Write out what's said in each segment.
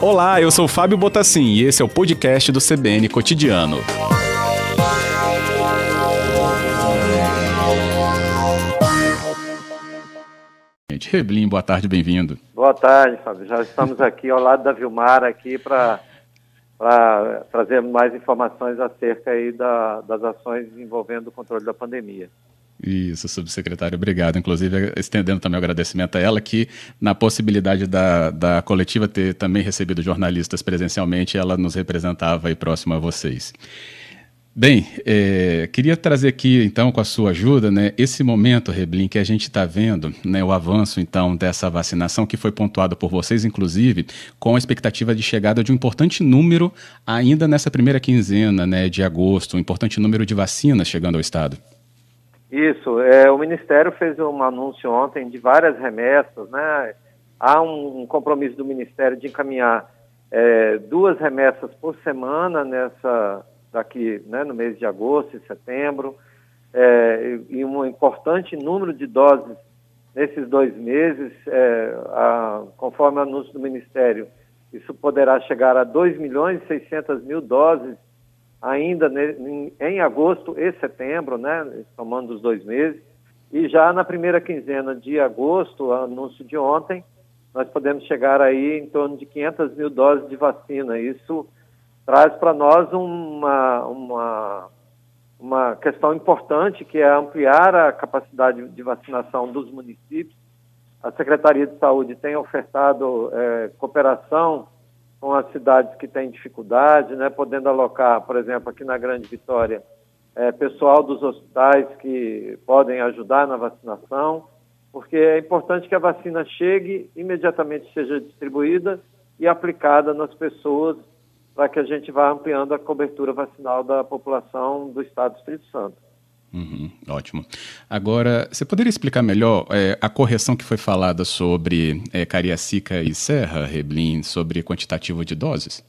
Olá, eu sou Fábio Botassin e esse é o podcast do CBN Cotidiano. Reblin, boa tarde, bem-vindo. Boa tarde, Fábio. Já estamos aqui ao lado da Vilmar aqui para trazer mais informações acerca aí da, das ações envolvendo o controle da pandemia. Isso, subsecretário, obrigado. Inclusive, estendendo também o agradecimento a ela, que na possibilidade da, da coletiva ter também recebido jornalistas presencialmente, ela nos representava aí próximo a vocês. Bem, é, queria trazer aqui, então, com a sua ajuda, né, esse momento, Reblin, que a gente está vendo, né, o avanço, então, dessa vacinação, que foi pontuado por vocês, inclusive, com a expectativa de chegada de um importante número ainda nessa primeira quinzena né, de agosto, um importante número de vacinas chegando ao Estado. Isso, é, o Ministério fez um anúncio ontem de várias remessas, né? Há um, um compromisso do Ministério de encaminhar é, duas remessas por semana nessa daqui, né, no mês de agosto e setembro, é, e um importante número de doses nesses dois meses, é, a, conforme o anúncio do Ministério, isso poderá chegar a 2 milhões e 600 mil doses ainda em, agosto e setembro, né, somando os dois meses, e já na primeira quinzena de agosto, anúncio de ontem, nós podemos chegar aí em torno de 500 mil doses de vacina. Isso traz para nós uma, uma, uma questão importante, que é ampliar a capacidade de vacinação dos municípios. A Secretaria de Saúde tem ofertado é, cooperação com as cidades que têm dificuldade, né, podendo alocar, por exemplo, aqui na Grande Vitória, é, pessoal dos hospitais que podem ajudar na vacinação, porque é importante que a vacina chegue, imediatamente seja distribuída e aplicada nas pessoas, para que a gente vá ampliando a cobertura vacinal da população do Estado do Espírito Santo. Uhum, ótimo. Agora, você poderia explicar melhor é, a correção que foi falada sobre é, Cariacica e Serra, Reblin, sobre quantitativo de doses?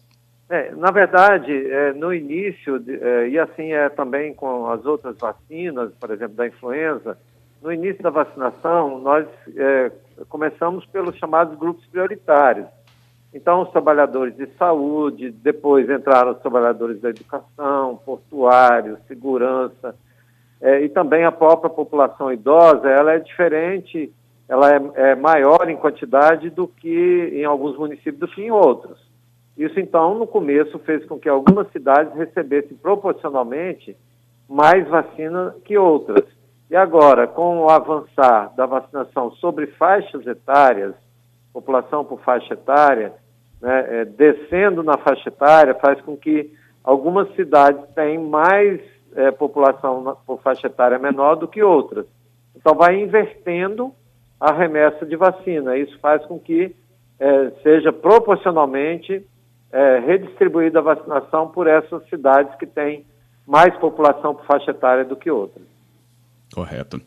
É, na verdade, é, no início, de, é, e assim é também com as outras vacinas, por exemplo, da influenza, no início da vacinação, nós é, começamos pelos chamados grupos prioritários. Então, os trabalhadores de saúde, depois entraram os trabalhadores da educação, portuários, segurança, é, e também a própria população idosa, ela é diferente, ela é, é, maior em quantidade do que em alguns municípios do que em outros. Isso, então, no começo fez com que algumas cidades recebessem proporcionalmente mais vacina que outras. E agora, com o avançar da vacinação sobre faixas etárias, população por faixa etária, né, é, descendo na faixa etária, faz com que algumas cidades tenham mais é, população por faixa etária menor do que outras. Então, vai invertendo a remessa de vacina. Isso faz com que é, seja proporcionalmente é, redistribuída a vacinação por essas cidades que têm mais população por faixa etária do que outras. Correto.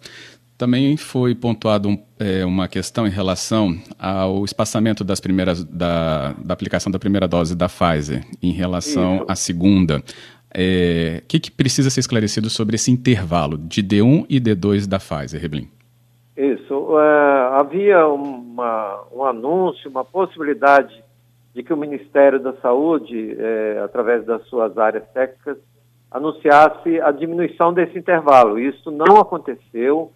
Também foi pontuado um, é, uma questão em relação ao espaçamento das primeiras da, da aplicação da primeira dose da Pfizer em relação Isso. à segunda é, que, que, precisa ser esclarecido sobre esse intervalo de D1 e D2 da Pfizer, Reblin? Isso. É, havia uma, um anúncio, uma possibilidade de que o Ministério da Saúde, é, através das suas áreas técnicas, anunciasse a diminuição desse intervalo. Isso não aconteceu.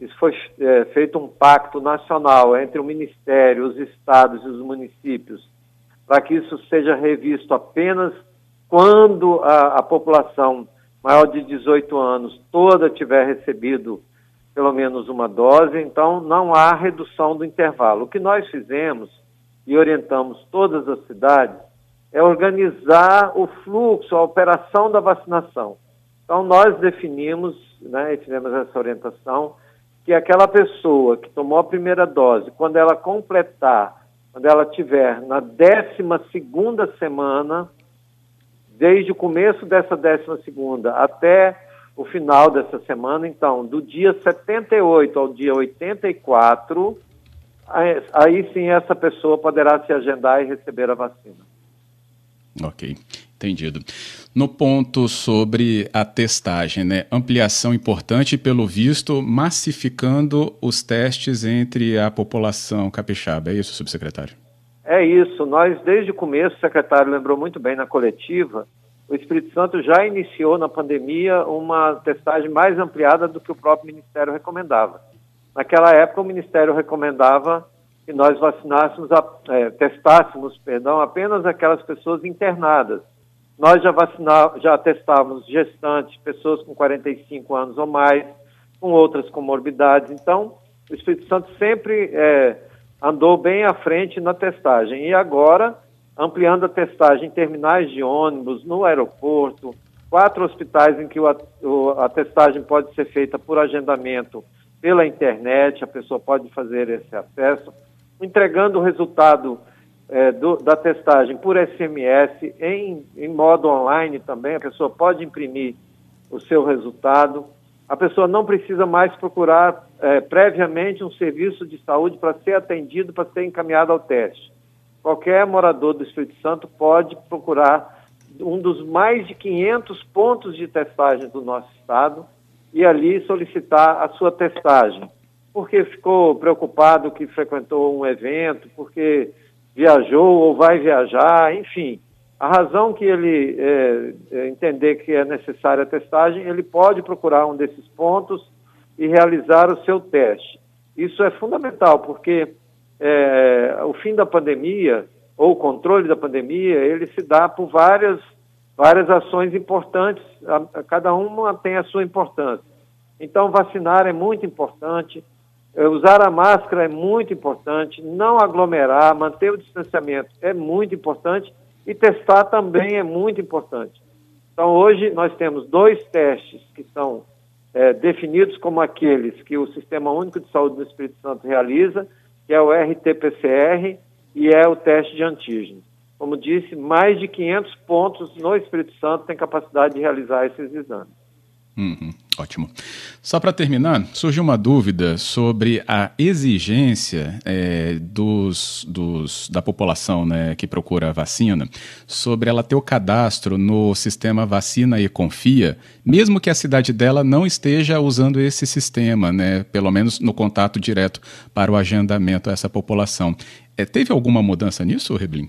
Isso foi é, feito um pacto nacional entre o Ministério, os estados e os municípios, para que isso seja revisto apenas quando a, a população maior de 18 anos toda tiver recebido pelo menos uma dose, então não há redução do intervalo. O que nós fizemos e orientamos todas as cidades é organizar o fluxo, a operação da vacinação. Então nós definimos, né, e fizemos essa orientação, que aquela pessoa que tomou a primeira dose, quando ela completar, quando ela tiver na 12 segunda semana, desde o começo dessa 12 segunda até o final dessa semana, então, do dia 78 ao dia 84, aí sim essa pessoa poderá se agendar e receber a vacina. Ok. Entendido. No ponto sobre a testagem, né? Ampliação importante, pelo visto, massificando os testes entre a população capixaba. É isso, subsecretário? É isso. Nós, desde o começo, o secretário lembrou muito bem na coletiva, o Espírito Santo já iniciou na pandemia uma testagem mais ampliada do que o próprio Ministério recomendava. Naquela época, o Ministério recomendava que nós vacinássemos, é, testássemos, perdão, apenas aquelas pessoas internadas nós já vacinávamos, já testávamos gestantes, pessoas com 45 anos ou mais, com outras comorbidades. Então, o Espírito Santo sempre é, andou bem à frente na testagem. E agora, ampliando a testagem em terminais de ônibus, no aeroporto, quatro hospitais em que a testagem pode ser feita por agendamento pela internet, a pessoa pode fazer esse acesso, entregando o resultado é, do, da testagem por SMS, em, em modo online também, a pessoa pode imprimir o seu resultado. A pessoa não precisa mais procurar é, previamente um serviço de saúde para ser atendido, para ser encaminhado ao teste. Qualquer morador do Espírito Santo pode procurar um dos mais de 500 pontos de testagem do nosso estado e ali solicitar a sua testagem. Porque ficou preocupado que frequentou um evento, porque viajou ou vai viajar, enfim. A razão que ele é, é, entender que é necessária a testagem, ele pode procurar um desses pontos e realizar o seu teste. Isso é fundamental, porque é, o fim da pandemia, ou o controle da pandemia, ele se dá por várias, várias ações importantes, a, a cada uma tem a sua importância. Então, vacinar é muito importante, é, usar a máscara é muito importante, não aglomerar, manter o distanciamento é muito importante e testar também é muito importante. Então, hoje nós temos dois testes que são é, definidos como aqueles que o Sistema Único de Saúde do Espírito Santo realiza, que é o RT-PCR e é o teste de antígeno. Como disse, mais de 500 pontos no Espírito Santo têm capacidade de realizar esses exames. Uhum, ótimo. Só para terminar, surgiu uma dúvida sobre a exigência é, dos, dos, da população né, que procura a vacina, sobre ela ter o cadastro no sistema Vacina e Confia, mesmo que a cidade dela não esteja usando esse sistema, né, pelo menos no contato direto para o agendamento a essa população. É, teve alguma mudança nisso, Reblin?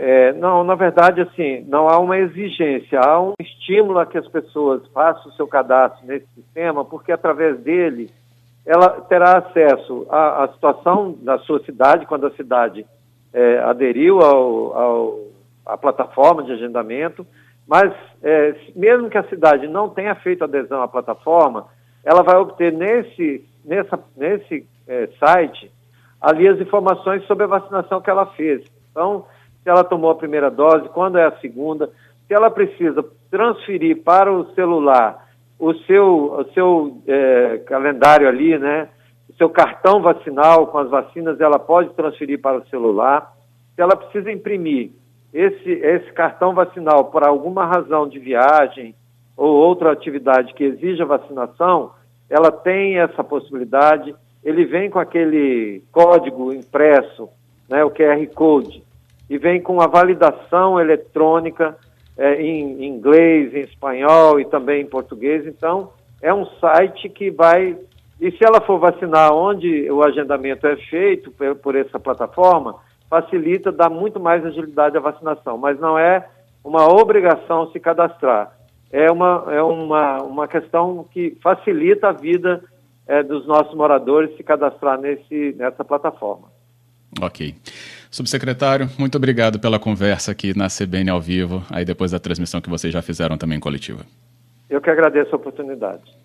É, não, na verdade, assim, não há uma exigência, há um estímulo a que as pessoas façam o seu cadastro nesse sistema, porque através dele ela terá acesso à, à situação da sua cidade, quando a cidade é, aderiu ao, ao, à plataforma de agendamento, mas é, mesmo que a cidade não tenha feito adesão à plataforma, ela vai obter nesse, nessa, nesse é, site ali as informações sobre a vacinação que ela fez. Então, se ela tomou a primeira dose, quando é a segunda, se ela precisa transferir para o celular o seu, o seu é, calendário ali, né? O seu cartão vacinal com as vacinas, ela pode transferir para o celular. Se ela precisa imprimir esse, esse cartão vacinal por alguma razão de viagem ou outra atividade que exija vacinação, ela tem essa possibilidade. Ele vem com aquele código impresso, né, o QR Code, e vem com a validação eletrônica é, em, inglês, em espanhol e também em português. Então, é um site que vai. E se ela for vacinar onde o agendamento é feito por, essa plataforma, facilita, dá muito mais agilidade à vacinação. Mas não é uma obrigação se cadastrar. É uma, é uma, uma questão que facilita a vida é, dos nossos moradores se cadastrar nesse, nessa plataforma. Ok. Subsecretário, muito obrigado pela conversa aqui na CBN ao vivo, aí depois da transmissão que vocês já fizeram também coletiva. Eu que agradeço a oportunidade.